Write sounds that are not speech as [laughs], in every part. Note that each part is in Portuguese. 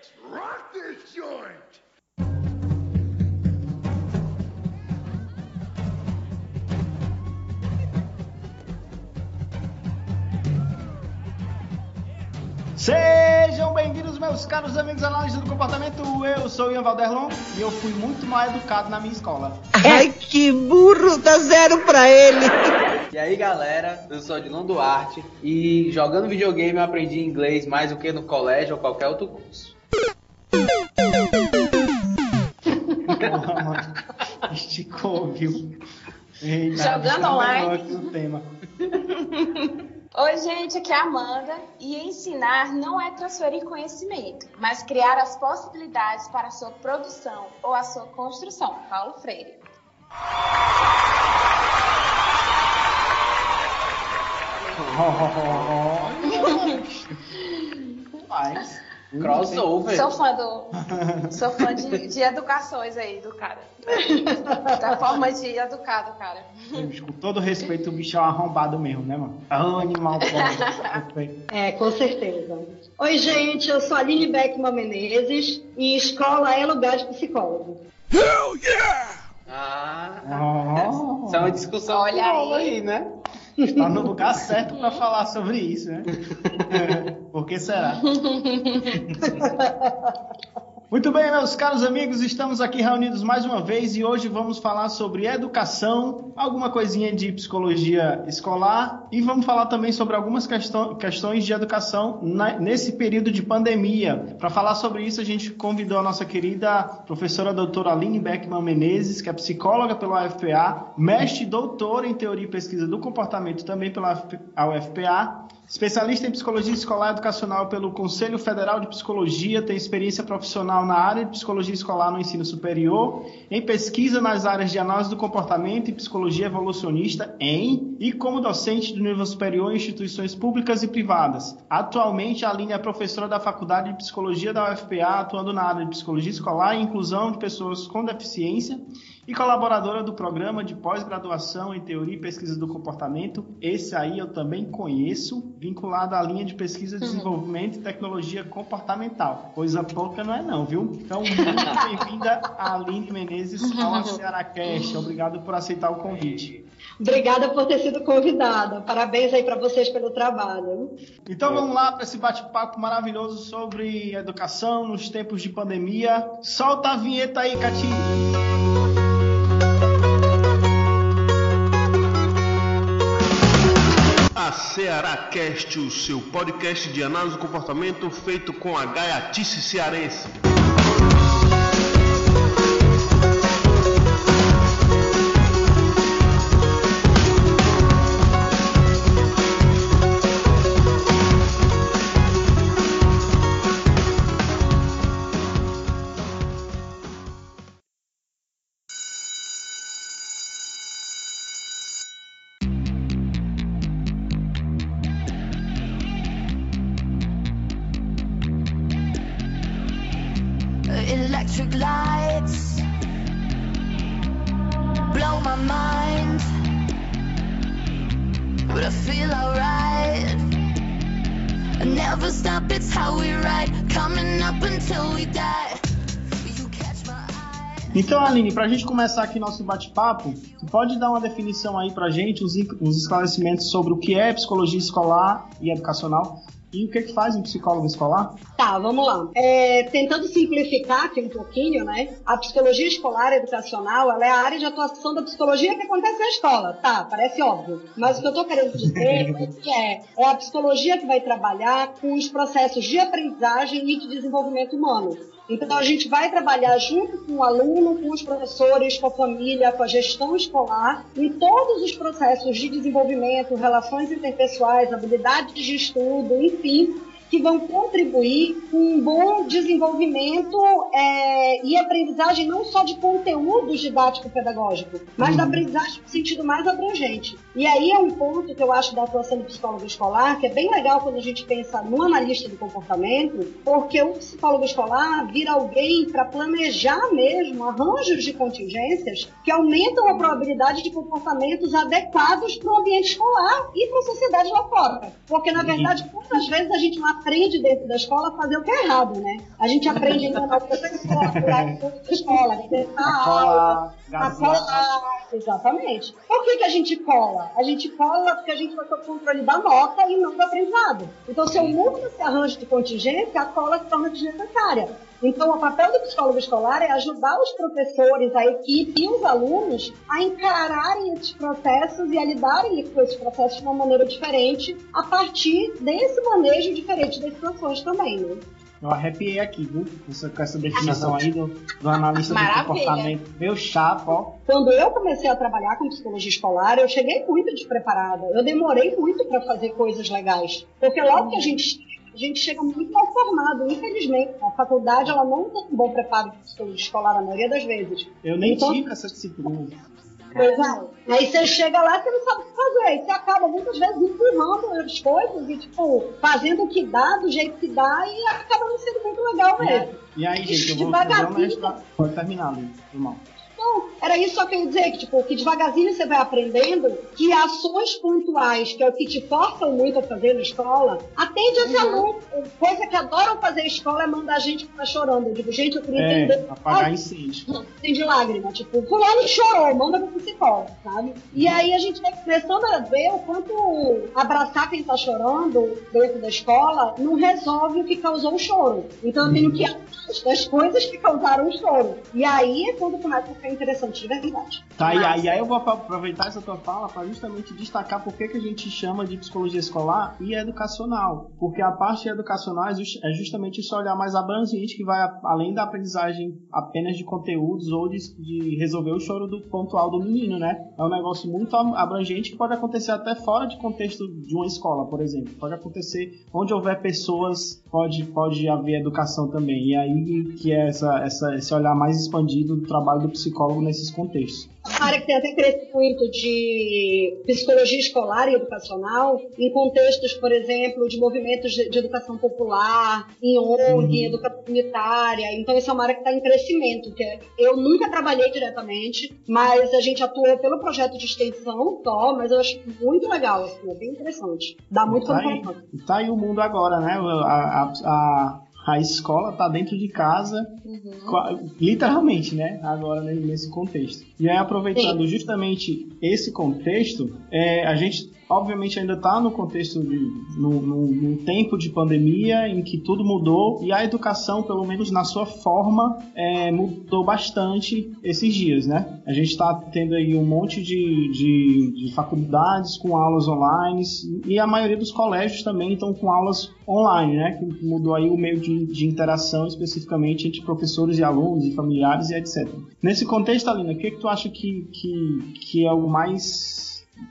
Let's rock this joint! Sejam bem-vindos, meus caros amigos análise do comportamento. Eu sou o Ian Valderlon e eu fui muito mal educado na minha escola. Ai, que burro, dá zero pra ele. E aí galera, eu sou Adilon Duarte e jogando videogame eu aprendi inglês mais do que no colégio ou qualquer outro curso. Jogando online. tema. [laughs] Oi, gente, aqui é a Amanda e ensinar não é transferir conhecimento, mas criar as possibilidades para a sua produção ou a sua construção. Paulo Freire. Mas, [laughs] Crossover. Sou fã do. Sou fã de, de educações aí do cara. Da forma de educar do cara. com todo respeito, o bicho é um arrombado mesmo, né, mano? É um animal pobre. [laughs] É, com certeza. Oi, gente, eu sou a Aline Beckman Menezes e escola é lugar de psicólogo. Ah, Oh. isso é uma discussão Olha aí. aí, né? Está no lugar certo para falar sobre isso, né? Por que será? [laughs] Muito bem, meus caros amigos, estamos aqui reunidos mais uma vez e hoje vamos falar sobre educação, alguma coisinha de psicologia escolar e vamos falar também sobre algumas questões de educação nesse período de pandemia. Para falar sobre isso, a gente convidou a nossa querida professora doutora Aline Beckman Menezes, que é psicóloga pela UFPA, mestre e doutora em teoria e pesquisa do comportamento também pela UFPA, Especialista em psicologia escolar educacional pelo Conselho Federal de Psicologia, tem experiência profissional na área de psicologia escolar no ensino superior, em pesquisa nas áreas de análise do comportamento e psicologia evolucionista em e como docente do nível superior em instituições públicas e privadas. Atualmente, a Aline é professora da Faculdade de Psicologia da UFPA, atuando na área de psicologia escolar e inclusão de pessoas com deficiência e colaboradora do programa de pós-graduação em teoria e pesquisa do comportamento. Esse aí eu também conheço, vinculado à linha de pesquisa, desenvolvimento e tecnologia comportamental. Coisa pouca não é não, viu? Então, muito [laughs] bem-vinda a Aline Menezes ao Cearacast. Obrigado por aceitar o convite. Obrigada por ter sido convidada. Parabéns aí para vocês pelo trabalho. Então vamos lá para esse bate-papo maravilhoso sobre educação nos tempos de pandemia. Solta a vinheta aí, Catinho. A Ceará Cast, o seu podcast de análise do comportamento feito com a gaiatice cearense. Electric lights blow my mind, but I feel alright. I never stop, it's how we ride, coming up until we die. Então, Aline, para a gente começar aqui nosso bate-papo, pode dar uma definição aí para a gente, os esclarecimentos sobre o que é psicologia escolar e educacional e o que, que faz um psicólogo escolar? Tá, vamos lá. É, tentando simplificar aqui um pouquinho, né? A psicologia escolar educacional, ela é a área de atuação da psicologia que acontece na escola. Tá, parece óbvio. Mas o que eu tô querendo dizer é que é, é a psicologia que vai trabalhar com os processos de aprendizagem e de desenvolvimento humano. Então a gente vai trabalhar junto com o aluno, com os professores, com a família, com a gestão escolar, em todos os processos de desenvolvimento, relações interpessoais, habilidades de estudo, enfim, que vão contribuir com um bom desenvolvimento é, e aprendizagem não só de conteúdo didático-pedagógico, mas da aprendizagem no sentido mais abrangente. E aí é um ponto que eu acho da atuação do psicólogo escolar, que é bem legal quando a gente pensa no analista do comportamento, porque o psicólogo escolar vira alguém para planejar mesmo arranjos de contingências que aumentam a probabilidade de comportamentos adequados para o ambiente escolar e para a sociedade lá fora. Porque, na verdade, quantas vezes a gente não aprende dentro da escola a fazer o que é errado, né? A gente aprende a enganar o professor, a da escola, a cola, a colar. Exatamente. Por que, que a gente cola? A gente cola porque a gente vai ter o controle da nota e não do aprendizado. Então, se eu mudo esse arranjo de contingência, a cola se torna desnecessária. Então, o papel do psicólogo escolar é ajudar os professores, a equipe e os alunos a encararem esses processos e a lidarem com esses processos de uma maneira diferente a partir desse manejo diferente das situações também, né? Eu arrepiei aqui, viu? Com essa, definição aí do, do analista do Maravilha. comportamento. Meu chapa, ó. Quando eu comecei a trabalhar com psicologia escolar, eu cheguei muito despreparada. Eu demorei muito para fazer coisas legais. Porque logo que a gente a gente chega muito mal formado, infelizmente. A faculdade ela não tem um bom preparo escolar a maioria das vezes. Eu nem Então- tive essa disciplina. Pois é. Aí você chega lá, você não sabe o que fazer. Aí você acaba muitas vezes empurrando as coisas e, tipo, fazendo o que dá, do jeito que dá, e acaba não sendo muito legal mesmo. E aí, gente, eu vou Pode terminar, Luiz, irmão. Então, era isso só que eu ia dizer, que, tipo, que devagarzinho você vai aprendendo que ações pontuais, que é o que te forçam muito a fazer na escola, atende esse aluno. Coisa que adoram fazer escola é mandar a gente ficar chorando. Eu digo, gente, eu queria É, entender. apagar incêndio. tem de lágrima, tipo, fulano chorou, manda pro psicólogo, sabe? E aí a gente vai começando a ver o quanto abraçar quem tá chorando dentro da escola não resolve o que causou o choro. Então eu tenho que ir atrás das coisas que causaram o choro. E aí é quando começa a ficar interessante de verdade. Tá, e aí, aí eu vou apro- aproveitar essa tua fala para justamente destacar por que, que a gente chama de psicologia escolar e educacional. Porque a parte educacional é é justamente esse olhar mais abrangente que vai além da aprendizagem apenas de conteúdos ou de, de resolver o choro do pontual do menino, né? É um negócio muito ab- abrangente que pode acontecer até fora de contexto de uma escola, por exemplo. Pode acontecer onde houver pessoas, pode, pode haver educação também. E aí que é essa, essa, esse olhar mais expandido do trabalho do psicólogo nesses contextos. Uma área que tem até crescido muito de psicologia escolar e educacional, em contextos, por exemplo, de movimentos de, educação popular, em ONG, em educação comunitária. Então, essa é uma área que está em crescimento. Que é- eu nunca trabalhei diretamente, mas a gente atuou pelo projeto de extensão só, mas eu acho muito legal, assim, é bem interessante. Dá muito tá pano aí, tá aí o mundo agora, né? A, a, a, a escola tá dentro de casa, qua- literalmente, né? Agora ne- nesse contexto. E aí, aproveitando justamente esse contexto, é, a gente obviamente ainda está no contexto de no, tempo de pandemia em que tudo mudou e a educação, pelo menos na sua forma, é, mudou bastante esses dias, né? A gente está tendo aí um monte de, de, de faculdades com aulas online e a maioria dos colégios também estão com aulas online, né? Que mudou aí o meio de, de interação especificamente entre professores e alunos e familiares e etc. Nesse contexto, Alina, o que, que tu acha que, que, que é o mais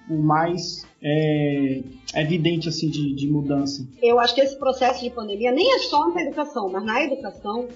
o mais é, evidente assim de, de mudança? Eu acho que esse processo de pandemia nem é só na educação, mas na educação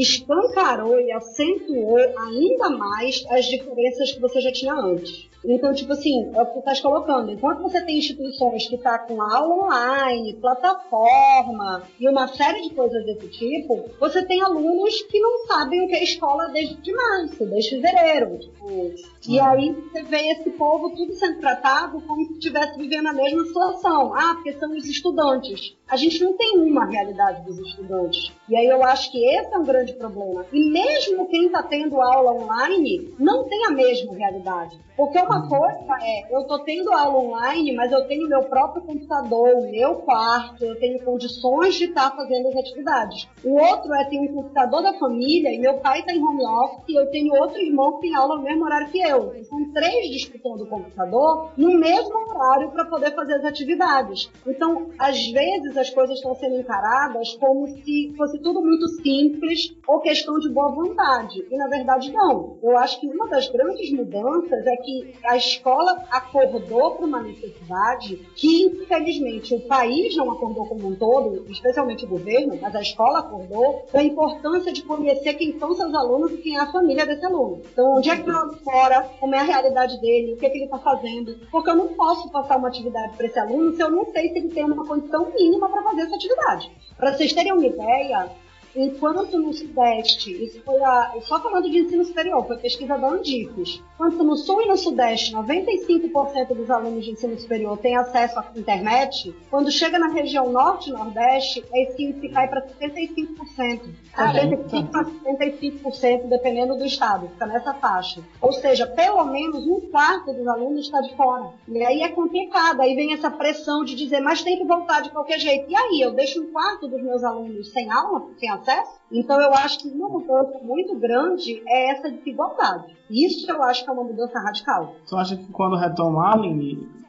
escancarou e acentuou ainda mais as diferenças que você já tinha antes. Então, tipo assim, é o que tu estás colocando. Enquanto você tem instituições que estão com aula online, plataforma e uma série de coisas desse tipo, você tem alunos que não sabem o que é escola desde março, desde fevereiro. Tipo, e aí você vê esse povo tudo sendo tratado como se estivesse vivendo a mesma situação. Ah, porque são os estudantes. A gente não tem uma realidade dos estudantes. E aí eu acho que esse é um grande problema. E mesmo quem está tendo aula online não tem a mesma realidade. Porque uma coisa é, eu estou tendo aula online, mas eu tenho meu próprio computador, meu quarto, eu tenho condições de estar fazendo as atividades. O outro é ter um computador da família e meu pai está em home office e eu tenho outro irmão que tem aula no mesmo horário que eu. São três disputando o computador no mesmo horário para poder fazer as atividades. Então, às vezes as coisas estão sendo encaradas como se fosse tudo muito simples ou questão de boa vontade. E na verdade não. Eu acho que uma das grandes mudanças é que a escola acordou para uma necessidade que, infelizmente, o país não acordou como um todo, especialmente o governo, mas a escola acordou da importância de conhecer quem são seus alunos e quem é a família desse aluno. Então, onde é que está fora, como é a realidade dele, o que, é que ele está fazendo. Porque eu não posso passar uma atividade para esse aluno se eu não sei se ele tem uma condição mínima para fazer essa atividade. Para vocês terem uma ideia, enquanto no Sudeste, isso foi a, só falando de ensino superior, foi pesquisa da Andifes, enquanto no Sul e no Sudeste 95% dos alunos de ensino superior têm acesso à internet, quando chega na região Norte e Nordeste, esse índice cai para 75%. 75% a 75%, dependendo do estado, fica nessa faixa. Ou seja, pelo menos um quarto dos alunos está de fora. E aí é complicado, aí vem essa pressão de dizer, mas tem que voltar de qualquer jeito. E aí, eu deixo um quarto dos meus alunos sem aula, sem acesso? Então, eu acho que uma mudança muito grande é essa desigualdade. Isso eu acho que é uma mudança radical. Você acha que quando retomar,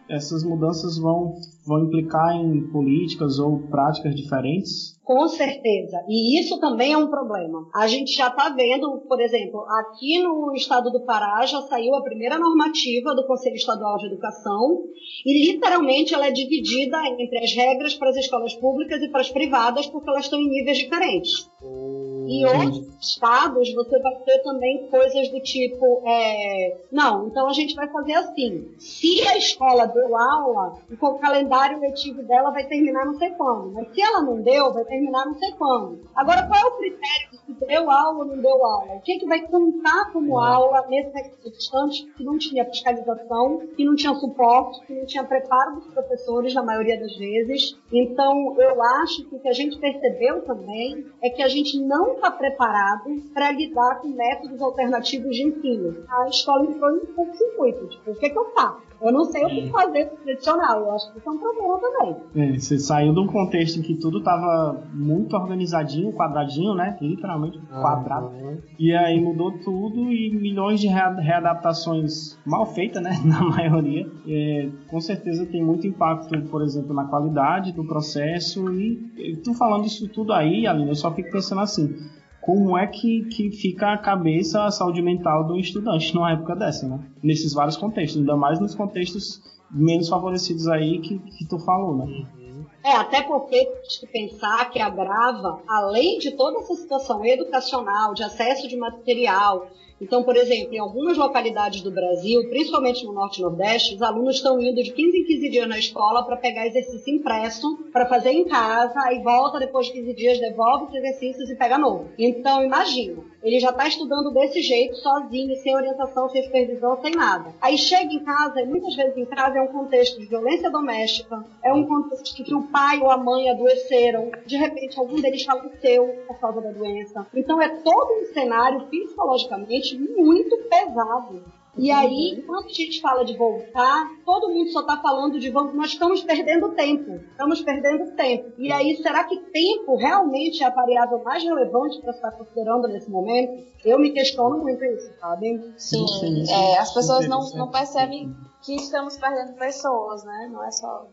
essas mudanças vão, vão implicar em políticas ou práticas diferentes? Com certeza. E isso também é um problema. A gente já está vendo, por exemplo, aqui no estado do Pará já saiu a primeira normativa do Conselho Estadual de Educação e literalmente ela é dividida entre as regras para as escolas públicas e para as privadas porque elas estão em níveis diferentes. Em outros estados, você vai ter também coisas do tipo: é, não, então a gente vai fazer assim. Se a escola deu aula, o calendário letivo dela vai terminar não sei quando. Mas se ela não deu, vai terminar não sei quando. Agora, qual é o critério de se deu aula ou não deu aula? O que, é que vai contar como aula nesse instante que não tinha fiscalização, que não tinha suporte, que não tinha preparo dos professores, na maioria das vezes? Então, eu acho que o que a gente percebeu também é que a gente não está preparado para lidar com métodos alternativos de ensino. A escola entrou em um circuito, tipo, o que, é que eu faço? Eu não sei o que fazer tradicional, eu acho que isso é um problema também. É, você saiu de um contexto em que tudo estava muito organizadinho, quadradinho, né? Literalmente quadrado. E aí mudou tudo e milhões de readaptações mal feitas, né? [laughs] Na maioria. É, com certeza tem muito impacto, por exemplo, na qualidade do processo. E tu falando isso tudo aí, Aline, eu só fico pensando assim como é que, que fica a cabeça, a saúde mental do estudante numa época dessa, né? Nesses vários contextos, ainda mais nos contextos menos favorecidos aí que, que tu falou, né? É, até porque tem que pensar que agrava, além de toda essa situação educacional, de acesso de material, então, por exemplo, em algumas localidades do Brasil, principalmente no Norte e Nordeste, os alunos estão indo de 15 em 15 dias na escola para pegar exercício impresso, para fazer em casa, aí volta depois de 15 dias, devolve os exercícios e pega novo. Então, imagina, ele já está estudando desse jeito, sozinho, sem orientação, sem supervisão, sem nada. Aí chega em casa, e muitas vezes em casa é um contexto de violência doméstica, é um contexto que o pai ou a mãe adoeceram, de repente algum deles faleceu por causa da doença. Então, é todo um cenário psicologicamente muito pesado. E aí, quando a gente fala de voltar, todo mundo só está falando de vamos, nós estamos perdendo tempo. Estamos perdendo tempo. E aí, será que tempo realmente é a variável mais relevante para estar considerando nesse momento? Eu me questiono muito isso, sabe? Sim, sim, sim. É, as pessoas não, não percebem que estamos perdendo pessoas, né? Não é só.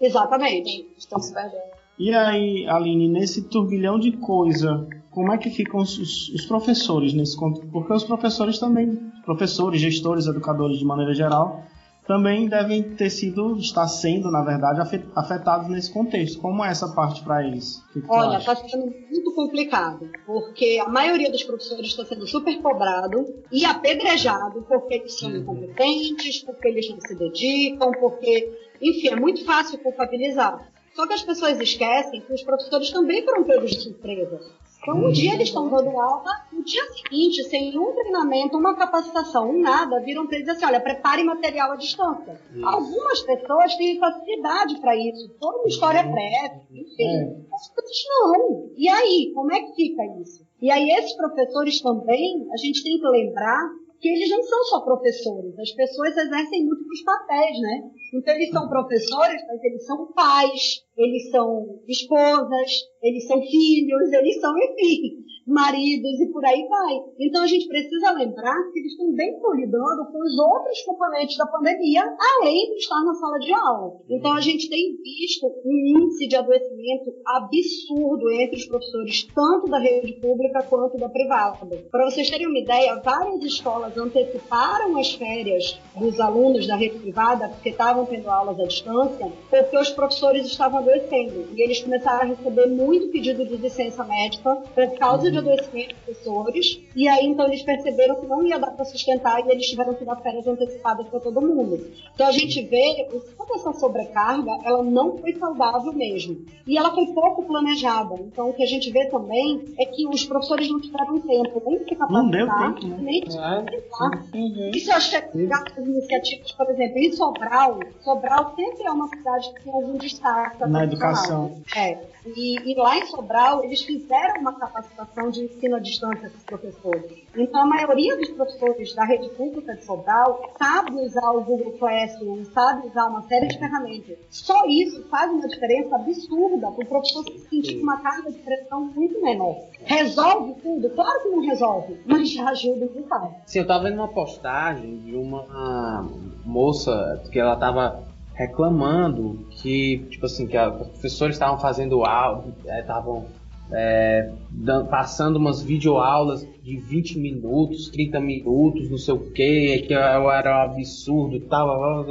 Exatamente. Estamos perdendo. E aí, Aline, nesse turbilhão de coisa como é que ficam os, os, professores nesse contexto? Porque os professores também, professores, gestores, educadores de maneira geral, também devem ter sido, estar sendo, na verdade, afetados nesse contexto. Como é essa parte para eles? Olha, está sendo muito complicado, porque a maioria dos professores está sendo super cobrado e apedrejado porque eles são uhum. incompetentes, porque eles não se dedicam, porque, enfim, é muito fácil culpabilizar. Só que as pessoas esquecem que os professores também foram pegos de surpresa. Então, um dia eles estão dando aula, no dia seguinte, sem um treinamento, uma capacitação, um nada, viram para eles assim: olha, prepare material à distância. Isso. Algumas pessoas têm facilidade para isso, toda uma história uhum. prévia, enfim. É. Outras não. E aí, como é que fica isso? E aí, esses professores também, a gente tem que lembrar que eles não são só professores, as pessoas exercem múltiplos papéis, né? Então eles são professores, mas eles são pais, eles são esposas, eles são filhos, eles são, enfim, maridos e por aí vai. Então a gente precisa lembrar que eles também estão lidando com os outros componentes da pandemia, além de estar na sala de aula. Então a gente tem visto um índice de adoecimento absurdo entre os professores, tanto da rede pública quanto da privada. Para vocês terem uma ideia, várias escolas anteciparam as férias dos alunos da rede privada porque estavam tendo aulas à distância, porque os professores estavam adoecendo. E eles começaram a receber muito pedido de licença médica por causa de de adoecimento dos professores, e aí então eles perceberam que não ia dar para sustentar e eles tiveram que dar férias antecipadas para todo mundo. Então a gente vê toda essa sobrecarga, ela não foi saudável mesmo. E ela foi pouco planejada. Então o que a gente vê também é que os professores não tiveram tempo nem de se Não deu capacitar, tempo, né? nem de É. capacitar. Uhum. Isso eu acho que é as iniciativas, por exemplo, em Sobral, Sobral sempre é uma cidade que tem algum destaque. Na profissional. educação. É. E, e lá em Sobral, eles fizeram uma capacitação de ensino à distância dos professores. Então, a maioria dos professores da rede pública de Sobral sabe usar o Google Classroom, sabe usar uma série de ferramentas. Só isso faz uma diferença absurda para o professor se sentir com uma carga de pressão muito menor. Resolve tudo? Claro que não resolve, mas já ajuda um bocado. Sim, eu tava vendo uma postagem de uma moça que ela tava reclamando que, tipo assim, que os professores estavam fazendo aula, estavam é, passando umas videoaulas de 20 minutos, 30 minutos, não sei o que, que era um absurdo e tal.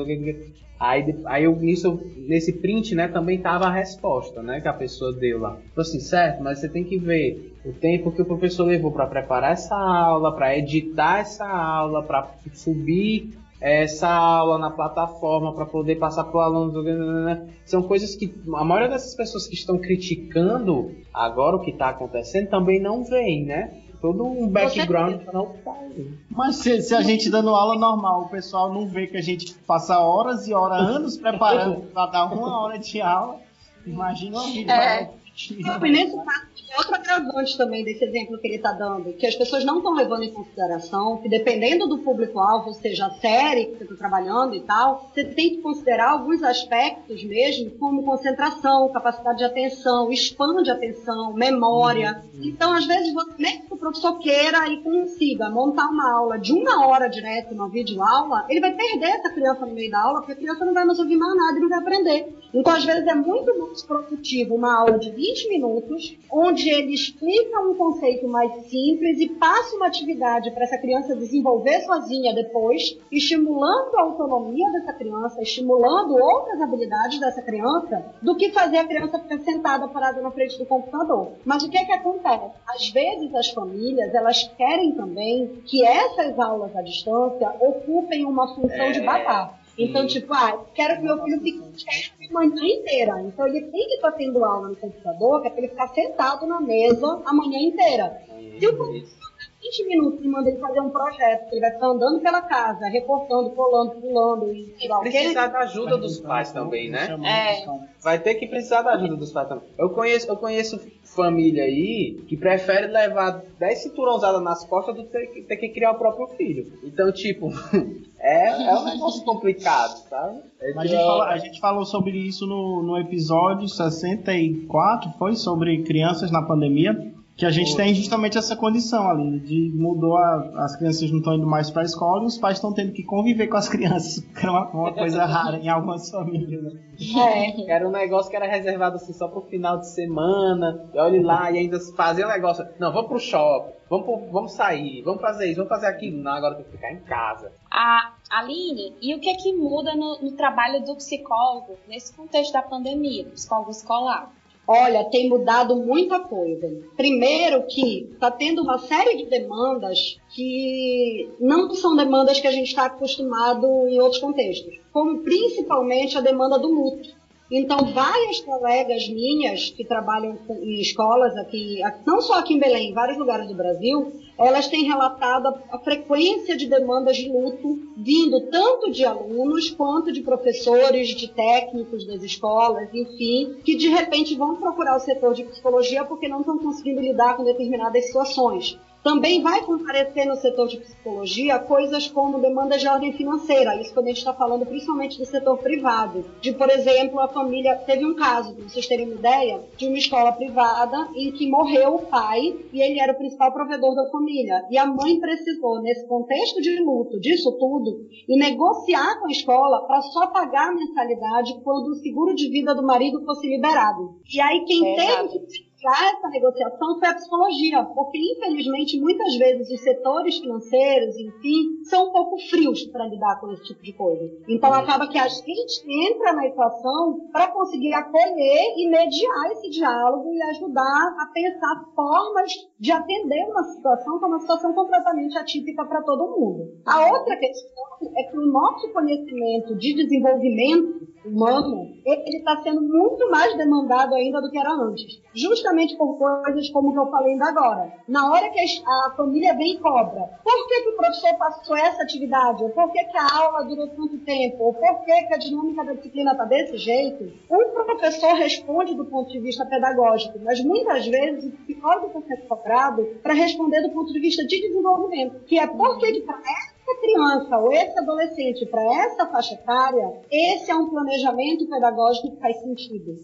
Aí, aí eu, nisso, nesse print, né, também tava a resposta, né, que a pessoa deu lá. Tipo assim, certo, mas você tem que ver o tempo que o professor levou para preparar essa aula, para editar essa aula, para subir essa aula na plataforma para poder passar para o aluno. né, São coisas que a maioria dessas pessoas que estão criticando agora o que está acontecendo também não veem, né? Todo um background para não sair. Mas se, se a gente dando aula normal, o pessoal não vê que a gente passa horas e horas, anos preparando para dar uma hora de aula, imagina uma vídeo. É. E nesse caso, outro agravante também desse exemplo que ele está dando, que as pessoas não estão levando em consideração que dependendo do público-alvo, seja, a série que você está trabalhando e tal, você tem que considerar alguns aspectos mesmo, como concentração, capacidade de atenção, span de atenção, memória. Então, às vezes, você, mesmo que o professor queira e consiga montar uma aula de uma hora direto, uma videoaula, ele vai perder essa criança no meio da aula, porque a criança não vai mais ouvir mais nada e não vai aprender. Então, às vezes, é muito mais produtivo uma aula de 20 minutos, onde ele explica um conceito mais simples e passa uma atividade para essa criança desenvolver sozinha depois, estimulando a autonomia dessa criança, estimulando outras habilidades dessa criança, do que fazer a criança ficar sentada parada na frente do computador. Mas o que é que acontece? Às vezes as famílias, elas querem também que essas aulas à distância ocupem uma função de babá. Então, tipo, ah, quero que meu filho fique quieto a manhã inteira. Então, ele tem que estar tendo aula no computador, que é para ele ficar sentado na mesa a manhã inteira. Se o professor 20 minutos e manda ele fazer um projeto, que ele vai ficar andando pela casa, recortando, colando, pulando e sei lá o quê. Precisar da ajuda dos pais também, né? É. Vai ter que precisar da ajuda dos pais também. Eu conheço, eu conheço família aí que prefere levar 10 cinturãozadas nas costas do que ter, que ter que criar o próprio filho. Então, tipo, [laughs] é, é um negócio complicado, sabe? É Mas a gente, falou, a gente falou sobre isso no, no episódio 64, foi sobre crianças na pandemia, que a gente tem justamente essa condição ali, de mudou a- as crianças não estão indo mais para a escola e os pais estão tendo que conviver com as [laughs] crianças, que é uma, uma coisa rara em algumas famílias. Né? É. Era um negócio que era reservado assim só pro final de semana. E olhe lá, e ainda fazia um negócio. Não, vamos pro shopping, vamos, pro- vamos sair, vamos fazer isso, vamos fazer aquilo. Não, agora tem que ficar em casa. A Aline, e o que é que muda no, no trabalho do psicólogo nesse contexto da pandemia, do psicólogo escolar? Olha, tem mudado muita coisa. Primeiro que está tendo uma série de demandas que não são demandas que a gente está acostumado em outros contextos, como principalmente a demanda do luto. Então, várias colegas minhas que trabalham em escolas aqui, não só aqui em Belém, em vários lugares do Brasil, elas têm relatado a frequência de demandas de luto vindo tanto de alunos quanto de professores, de técnicos das escolas, enfim, que de repente vão procurar o setor de psicologia porque não estão conseguindo lidar com determinadas situações. Também vai comparecer no setor de psicologia coisas como demandas de ordem financeira, isso quando a gente está falando principalmente do setor privado. De, por exemplo, a família teve um caso, para vocês terem uma ideia, de uma escola privada em que morreu o pai e ele era o principal provedor da família. E a mãe precisou, nesse contexto de luto, disso tudo, e negociar com a escola para só pagar a mensalidade quando o seguro de vida do marido fosse liberado. E aí quem Exato. teve que iniciar essa negociação foi a psicologia, porque infelizmente muitas vezes os setores financeiros, enfim, são um pouco frios para lidar com esse tipo de coisa. Então acaba que a gente entra na equação para conseguir acolher e mediar esse diálogo e ajudar a pensar formas de atender uma situação que é uma situação completamente atípica para todo mundo. A outra questão é que o nosso conhecimento de desenvolvimento humano, ele está sendo muito mais demandado ainda do que era antes. Justamente por coisas como que eu falei ainda agora. Na hora que a família vem e cobra, por que, que o professor passou essa atividade? Ou por que, que a aula durou tanto tempo? Ou por que, que a dinâmica da disciplina está desse jeito? O professor responde do ponto de vista pedagógico, mas muitas vezes o psicólogo está sendo cobrado para responder do ponto de vista de desenvolvimento, que é por que, para essa criança ou esse adolescente, para essa faixa etária, esse é um planejamento pedagógico que faz sentido.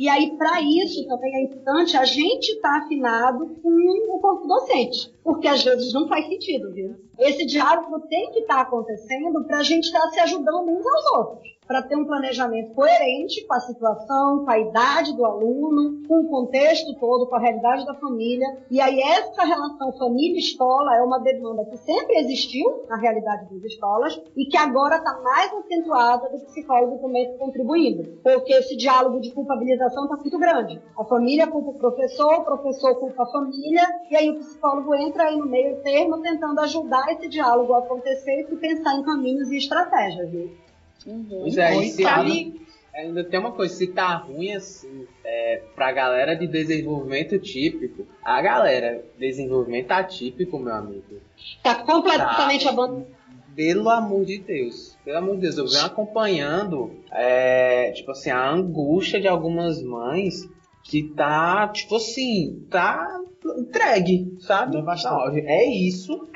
E aí, para isso, também é importante a gente estar tá afinado com o corpo docente, porque às vezes não faz sentido, viu? Esse diálogo tem que estar tá acontecendo para a gente estar tá se ajudando uns aos outros para ter um planejamento coerente com a situação, com a idade do aluno, com o contexto todo, com a realidade da família. E aí essa relação família-escola é uma demanda que sempre existiu na realidade das escolas e que agora está mais acentuada do psicólogo também contribuindo. Porque esse diálogo de culpabilização está muito grande. A família culpa o professor, o professor culpa a família, e aí o psicólogo entra aí no meio termo tentando ajudar esse diálogo a acontecer e pensar em caminhos e estratégias. Viu? Uhum. Pois é, e se sabe... ainda tem uma coisa, se tá ruim assim, é, pra galera de desenvolvimento típico, a galera de desenvolvimento atípico, meu amigo. Tá completamente tá, abandonado. Pelo amor de Deus, pelo amor de Deus, eu venho acompanhando, é, tipo assim, a angústia de algumas mães que tá, tipo assim, tá entregue, sabe? Não, é isso.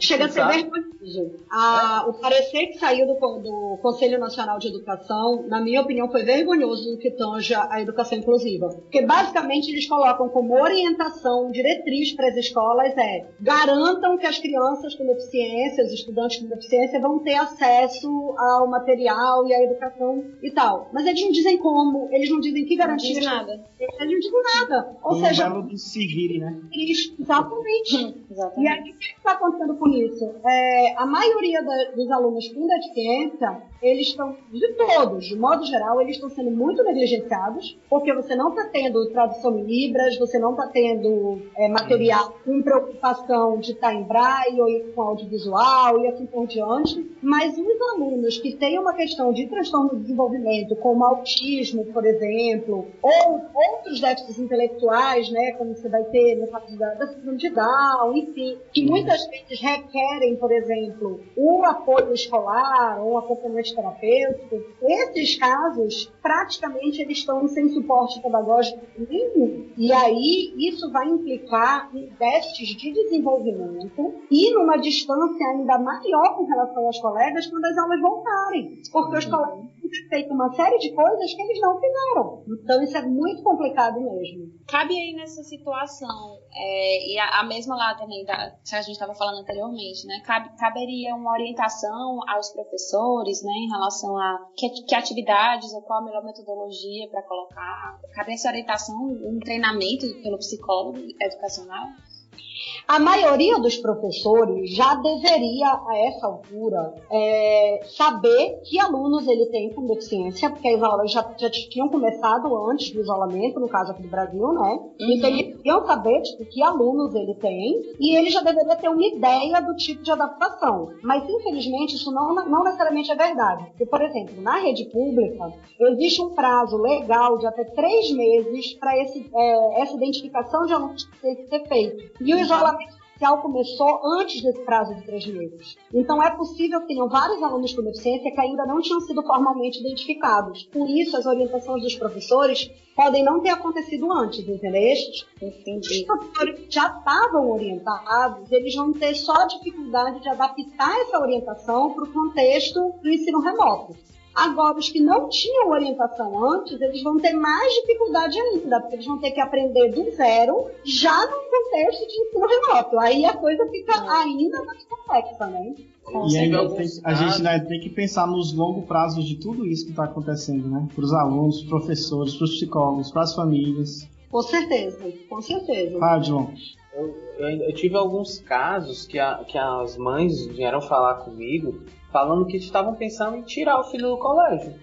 Chega a ser vergonhoso. Ah, o parecer que saiu do, do, Conselho Nacional de Educação, na minha opinião, foi vergonhoso no que tange a educação inclusiva. Porque basicamente eles colocam como orientação, diretriz para as escolas é garantam que as crianças com deficiência, os estudantes com deficiência, vão ter acesso ao material e à educação e tal. Mas eles não dizem como, eles não dizem que garantia. Não dizem nada. Eles não dizem nada. Ou um seja, belo do né? Exatamente. Exatamente. E aí, o que está acontecendo com isso? É, a maioria da, dos alunos com deficiência, eles estão, de todos, de modo geral, eles estão sendo muito negligenciados, porque você não está tendo tradução em libras, você não está tendo é, material com preocupação de estar tá em braille ou com audiovisual e assim por diante. Mas os alunos que têm uma questão de transtorno de desenvolvimento, como autismo, por exemplo, ou outros déficits intelectuais, né, como você vai ter no caso da, da síndrome de Down, enfim, que muitas vezes requerem, por exemplo, o apoio escolar ou acompanhamento terapêutico, esses casos, praticamente, eles estão sem suporte pedagógico nenhum. E aí, isso vai implicar em déficits de desenvolvimento e numa distância ainda maior com relação aos colegas quando as aulas voltarem. Porque os colegas têm feito uma série de coisas que eles não fizeram. Então, isso é muito complicado mesmo. Cabe aí nessa situação, é, e a, a, mesma lá também da, que a gente estava falando anteriormente, né? Cabe, caberia uma orientação aos professores, né, em relação a que, que atividades ou qual a melhor metodologia para colocar. Cabe essa orientação, um treinamento pelo psicólogo educacional? A maioria dos professores já deveria, a essa altura, é, saber que alunos ele tem com deficiência, porque as aulas já, já tinham começado antes do isolamento, no caso aqui do Brasil, né? Uhum. Então eles deveriam saber tipo, que alunos ele tem e ele já deveria ter uma ideia do tipo de adaptação. Mas, infelizmente, isso não, não necessariamente é verdade. Porque, por exemplo, na rede pública, existe um prazo legal de até três meses para é, essa identificação de alunos que tem que ser feito. E o isolamento social começou antes desse prazo de três meses. Então é possível que tenham vários alunos com deficiência que ainda não tinham sido formalmente identificados. Por isso, as orientações dos professores podem não ter acontecido antes, entendeu? Entendi. Os [laughs] professores já estavam orientados, eles vão ter só dificuldade de adaptar essa orientação para o contexto do ensino remoto. Agora, os que não tinham orientação antes, eles vão ter mais dificuldade ainda, porque eles vão ter que aprender do zero, já no contexto de ensino remoto. Aí a coisa fica ainda mais complexa, né? E ainda tem, a gente ainda tem que pensar nos longos prazos de tudo isso que está acontecendo, né? Para os alunos, para os professores, para os psicólogos, para as famílias. Com certeza, com certeza. Ah, João. Eu, eu, eu tive alguns casos que, a- que as mães vieram falar comigo falando que estavam pensando em tirar o filho do colégio.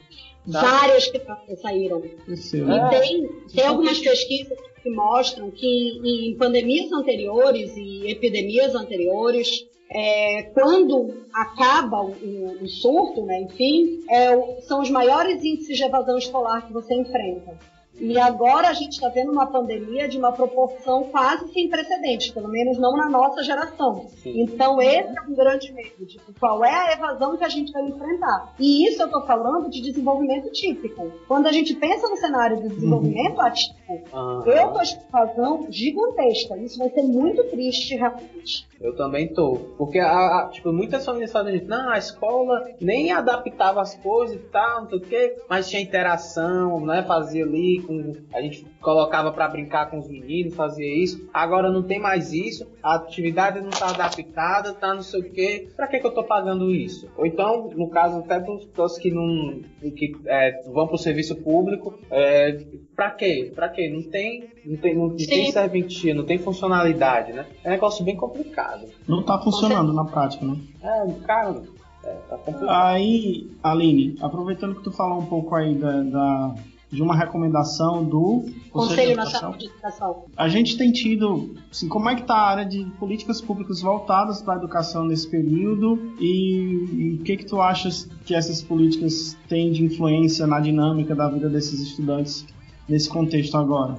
Tá? Várias crianças saíram. Cresceu. E É. tem, tem algumas pesquisas que mostram que em pandemias anteriores e epidemias anteriores, é, quando acaba o, o- o surto, né, enfim, é, são os maiores índices de evasão escolar que você enfrenta. E agora a gente está vendo uma pandemia de uma proporção quase sem precedentes, pelo menos não na nossa geração. Sim. Então esse é um grande medo, tipo, qual é a evasão que a gente vai enfrentar. E isso eu estou falando de desenvolvimento típico. Quando a gente pensa no cenário do desenvolvimento atípico, Aham. eu tô com evasão gigantesca. Isso vai ser muito triste, realmente. Eu também tô. Porque, a, a- tipo, muitas famílias falam isso. Não, a escola nem adaptava as coisas e tal, não sei o quê. Mas tinha interação, né? Fazia ali, com, a gente colocava pra brincar com os meninos, fazia isso. Agora não tem mais isso. A atividade não tá adaptada, tá não sei o quê. Pra que que eu tô pagando isso? Ou então, no caso até dos, dos que não que é, vão pro serviço público, é, pra quê? Pra quê? Não tem, não tem, não, tem Sim. serventia, não tem funcionalidade, né? É um negócio bem complicado. Não tá funcionando na prática, né? É, cara, é, tá complicado. Aí, Aline, aproveitando que tu falou um pouco aí da, da- de uma recomendação do Conselho Nacional de Educação. a gente tem tido, assim, como é que tá a área de políticas públicas voltadas para a educação nesse período e, o que que tu achas que essas políticas têm de influência na dinâmica da vida desses estudantes nesse contexto agora?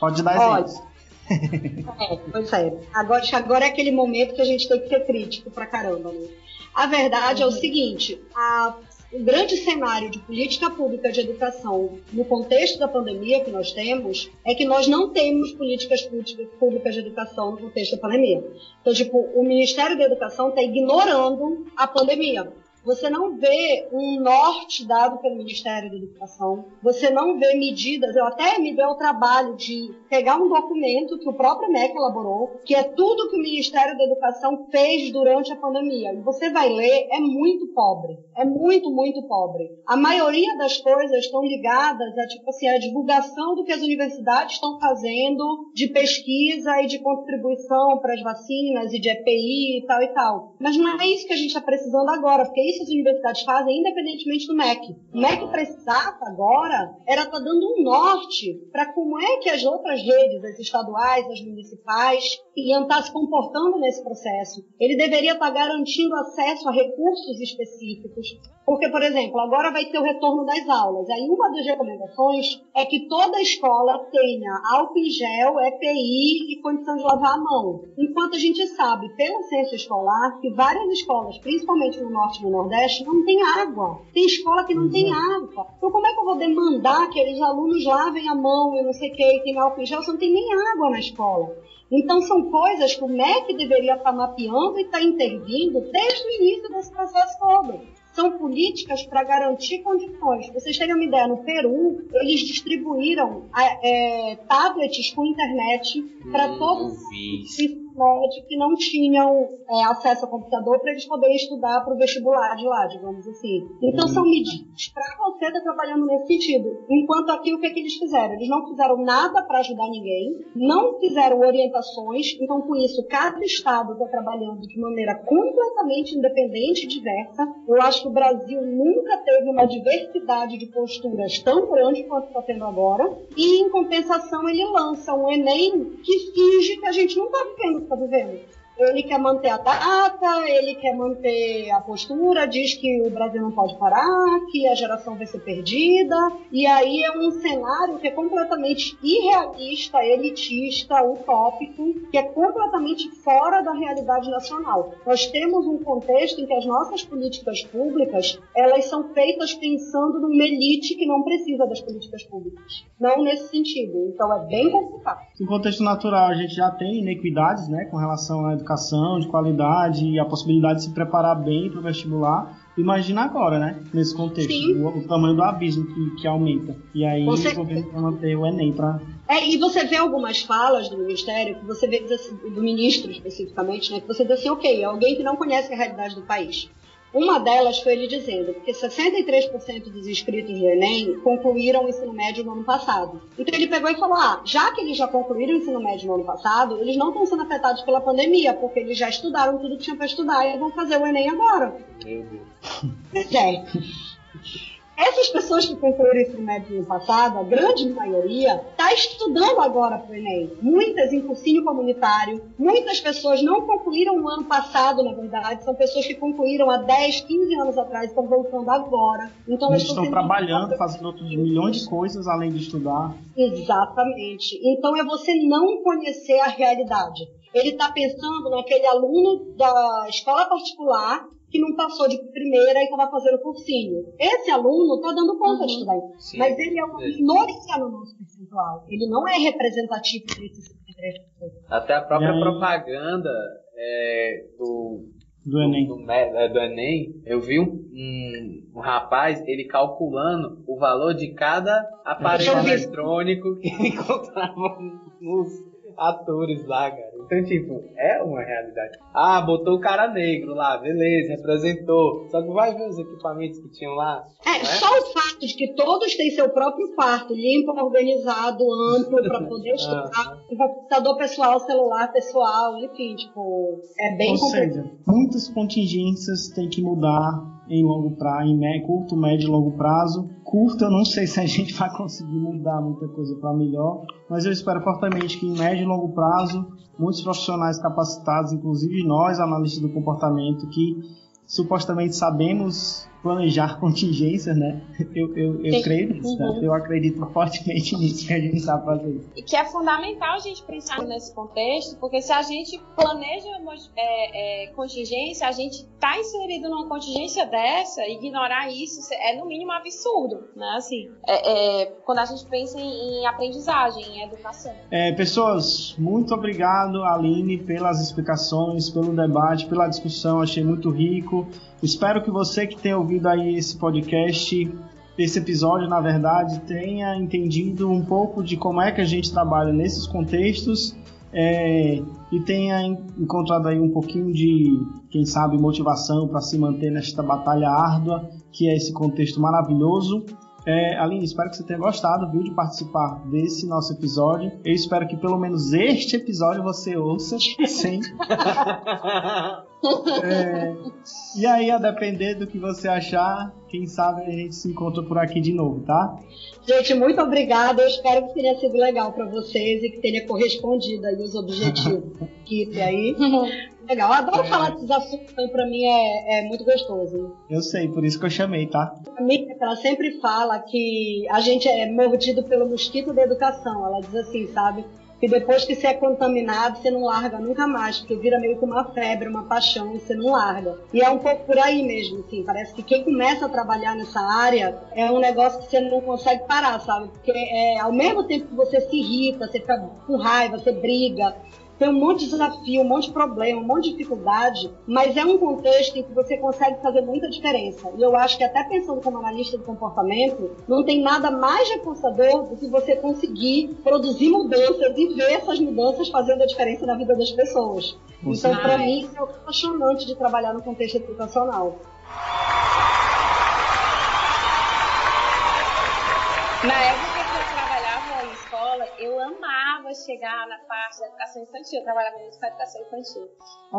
Pode dar exemplos. [laughs] É, pois é. Agora, agora é aquele momento que a gente tem que ser crítico pra caramba, né? A verdade é o seguinte, a- o grande cenário de política pública de educação no contexto da pandemia que nós temos é que nós não temos políticas públicas públicas de educação no contexto da pandemia. Então, tipo, o Ministério da Educação está ignorando a pandemia. Você não vê um norte dado pelo Ministério da Educação, você não vê medidas. Eu até me deu o trabalho de pegar um documento que o próprio MEC elaborou, que é tudo que o Ministério da Educação fez durante a pandemia. E você vai ler, é muito pobre. É muito, muito pobre. A maioria das coisas estão ligadas a, tipo assim, a divulgação do que as universidades estão fazendo de pesquisa e de contribuição para as vacinas e de EPI e tal e tal. Mas não é isso que a gente está precisando agora, porque isso as universidades fazem independentemente do MEC. O MEC precisava agora era estar dando um norte para como é que as outras redes, as estaduais, as municipais, iam estar se comportando nesse processo. Ele deveria estar garantindo acesso a recursos específicos, porque, por exemplo, agora vai ter o retorno das aulas. Aí uma das recomendações é que toda escola tenha álcool em gel, EPI e condição de lavar a mão. Enquanto a gente sabe, pelo censo escolar, que várias escolas, principalmente no norte e no nordeste, não tem água. Tem escola que não tem água. Então como é que eu vou demandar que aqueles alunos lavem a mão e não sei o que, e tem álcool em gel, se não tem nem água na escola? Então são coisas que o MEC deveria estar mapeando e estar intervindo desde o início desse processo todo são políticas para garantir condições. Vocês terem uma ideia, no Peru, eles distribuíram é, tablets com internet para Hum, todos vi médio que não tinham é, acesso ao computador para eles poderem estudar para o vestibular de lá, digamos assim. Então são medidas para você estar trabalhando nesse sentido. Enquanto aqui, o que, é que eles fizeram? Eles não fizeram nada para ajudar ninguém, não fizeram orientações, então com isso cada estado está trabalhando de maneira completamente independente e diversa. Eu acho que o Brasil nunca teve uma diversidade de posturas tão grande quanto está tendo agora. E em compensação ele lança um Enem que finge que a gente não está vivendo está vivendo. Ele quer manter a data, ele quer manter a postura, diz que o Brasil não pode parar, que a geração vai ser perdida. E aí é um cenário que é completamente irrealista, elitista, utópico, que é completamente fora da realidade nacional. Nós temos um contexto em que as nossas políticas públicas, elas são feitas pensando numa elite que não precisa das políticas públicas. Não nesse sentido. Então é bem complicado. Em contexto natural, a gente já tem inequidades, né, com relação à educação de qualidade e a possibilidade de se preparar bem para o vestibular. Imagina agora, né, nesse contexto, o, o tamanho do abismo que, que aumenta. E aí Com o governo vai manter o Enem para É, e você vê algumas falas do Ministério, que você vê do ministro especificamente, né, que você diz assim, ok, é alguém que não conhece a realidade do país. Uma delas foi ele dizendo que 63% dos inscritos do Enem concluíram o ensino médio no ano passado. Então ele pegou e falou: ah, já que eles já concluíram o ensino médio no ano passado, eles não estão sendo afetados pela pandemia, porque eles já estudaram tudo que tinha para estudar e vão fazer o Enem agora. Meu Deus. É. Essas pessoas que concluíram o ensino médio no ano passado, a grande maioria, está estudando agora para o Enem. Muitas em cursinho comunitário, muitas pessoas não concluíram no ano passado, na verdade, são pessoas que concluíram há 10, 15 anos atrás, estão voltando agora. Então, Eles estão trabalhando, fazendo outros milhões de coisas além de estudar. Exatamente. Então é você não conhecer a realidade. Ele está pensando naquele aluno da escola particular que não passou de primeira e estava fazendo cursinho. Esse aluno está dando conta de estudar, Sim. mas ele é uma minoria no nosso percentual. Ele não é representativo desses 63%. Até a própria aí? propaganda é, do, Do Enem. Do, Me- é, do Enem, eu vi um, um, um rapaz, ele calculando o valor de cada aparelho eletrônico que [laughs] ele encontrava nos atores lá, cara. Então, tipo, é uma realidade. Ah, botou o cara negro lá, beleza, representou. Só que vai ver os equipamentos que tinham lá. É, é? só o fato de que todos têm seu próprio quarto, limpo, organizado, amplo, para poder [laughs] estudar, um computador pessoal, celular pessoal, enfim, tipo, é bem Ou complicado. seja, muitas contingências têm que mudar em longo prazo, em curto, médio e longo prazo. Curto, eu não sei se a gente vai conseguir mudar muita coisa para melhor, mas eu espero fortemente que em médio e longo prazo, muitos profissionais capacitados, inclusive nós, analistas do comportamento, que supostamente sabemos planejar [laughs] contingências, né? Eu, eu, eu Sim. creio nisso, né? Uhum. Eu acredito fortemente [laughs] nisso que a gente sabe fazer. E que é fundamental a gente pensar nesse contexto, porque se a gente planeja uma é, é, contingência, a gente está inserido numa contingência dessa, ignorar isso é no mínimo absurdo, né? Assim, é, é, quando a gente pensa em, em aprendizagem, em educação. É, pessoas, muito obrigado, Aline, pelas explicações, pelo debate, pela discussão. Achei muito rico. Espero que você que tenha ouvido aí esse podcast, esse episódio, na verdade, tenha entendido um pouco de como é que a gente trabalha nesses contextos é, e tenha en- encontrado aí um pouquinho de, quem sabe, motivação para se manter nesta batalha árdua, que é esse contexto maravilhoso. É, Aline, espero que você tenha gostado, viu, de participar desse nosso episódio. Eu espero que pelo menos este episódio você ouça sem. [laughs] É, e aí, a depender do que você achar, quem sabe a gente se encontra por aqui de novo, tá? Gente, muito obrigada. Eu espero que tenha sido legal para vocês e que tenha correspondido aí os objetivos [laughs] equipe aí. Legal, eu adoro É. falar desses assuntos, então pra mim é, é muito gostoso. Eu sei, por isso que eu chamei, tá? A Miriam, ela sempre fala que a gente é mordido pelo mosquito da educação. Ela diz assim, sabe? Que depois que você é contaminado, você não larga nunca mais, porque vira meio que uma febre, uma paixão, e você não larga. E é um pouco por aí mesmo, assim. Parece que quem começa a trabalhar nessa área é um negócio que você não consegue parar, sabe? Porque é, ao mesmo tempo que você se irrita, você fica com raiva, você briga, tem um monte de desafio, um monte de problema, um monte de dificuldade, mas é um contexto em que você consegue fazer muita diferença. E eu acho que até pensando como analista de comportamento, não tem nada mais reforçador do que você conseguir produzir mudanças e ver essas mudanças fazendo a diferença na vida das pessoas. Então, para mim, isso é apaixonante de trabalhar no contexto educacional. Na época que eu trabalhava em escola, eu chegar na parte da educação infantil. Eu trabalhava muito com a educação infantil.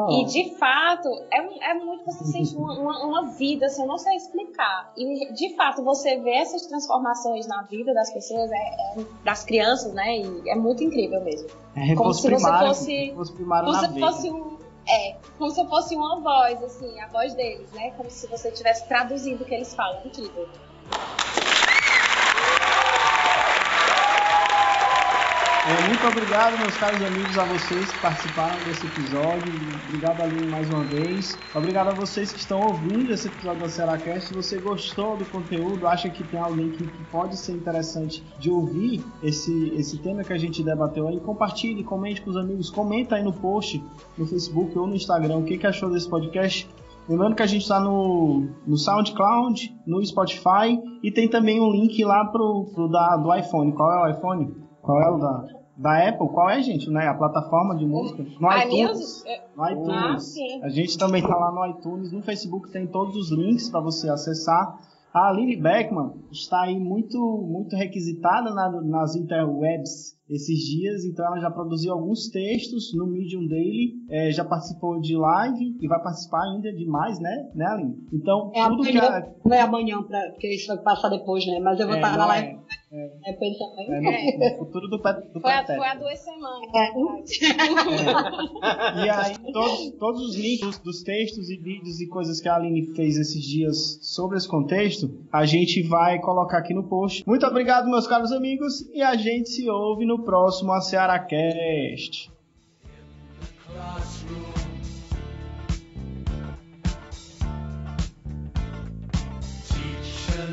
E de fato, é, é muito você sente uma, uma, uma vida, assim, eu não sei explicar. E de fato, você vê essas transformações na vida das pessoas, é, é- das crianças, né? E é muito incrível mesmo. É Como se você fosse- primário Como se fosse um. É, como se fosse uma voz, assim, a voz deles, né? Como se você estivesse traduzindo o que eles falam. Incrível. É, muito obrigado, meus caros amigos, a vocês que participaram desse episódio. Obrigado, Aline, mais uma vez. Obrigado a vocês que estão ouvindo esse episódio da Seracast. Se você gostou do conteúdo, acha que tem alguém que, que pode ser interessante de ouvir esse, esse tema que a gente debateu aí, compartilhe, comente com os amigos. Comenta aí no post, no Facebook ou no Instagram, o que, que achou desse podcast. Lembrando que a gente está no, no SoundCloud, no Spotify e tem também um link lá pro, pro da, do iPhone. Qual é o iPhone? Qual é o da, da Apple, qual é, gente? Né? A plataforma de música? No A iTunes. Music? é- No iTunes. Ah, sim. A gente também tá lá no iTunes, no Facebook tem todos os links para você acessar. A Aline Beckman está aí muito, muito requisitada na- nas interwebs esses dias, então ela já produziu alguns textos no Medium Daily, eh, já participou de live e vai participar ainda de mais, né, né Aline? Então, É tudo que a, amanhã, não é amanhã, pra, porque isso vai passar depois, né? Mas eu vou É, estar na não live. é, Depois também. é, no, no futuro do, pet, do Foi, a, foi há duas semanas. É. [laughs] E aí, todos, todos os links dos, dos textos e vídeos e coisas que a Aline fez esses dias sobre esse contexto, a gente vai colocar aqui no post. Muito obrigado, meus caros amigos, e a gente se ouve no próximo A Ceará Cast. Teacher,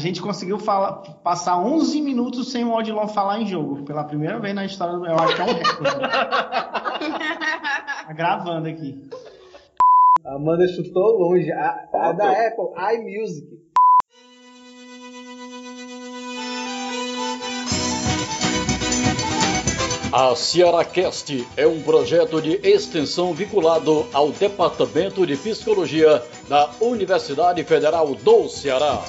gente conseguiu falar, passar 11 minutos sem o Odilon falar em jogo. Pela primeira vez na história do. Eu acho que é um recorde. [laughs] tá gravando aqui. A Amanda chutou longe. A, a da Apple, iMusic. A CearaCast é um projeto de extensão vinculado ao Departamento de Psicologia da Universidade Federal do Ceará.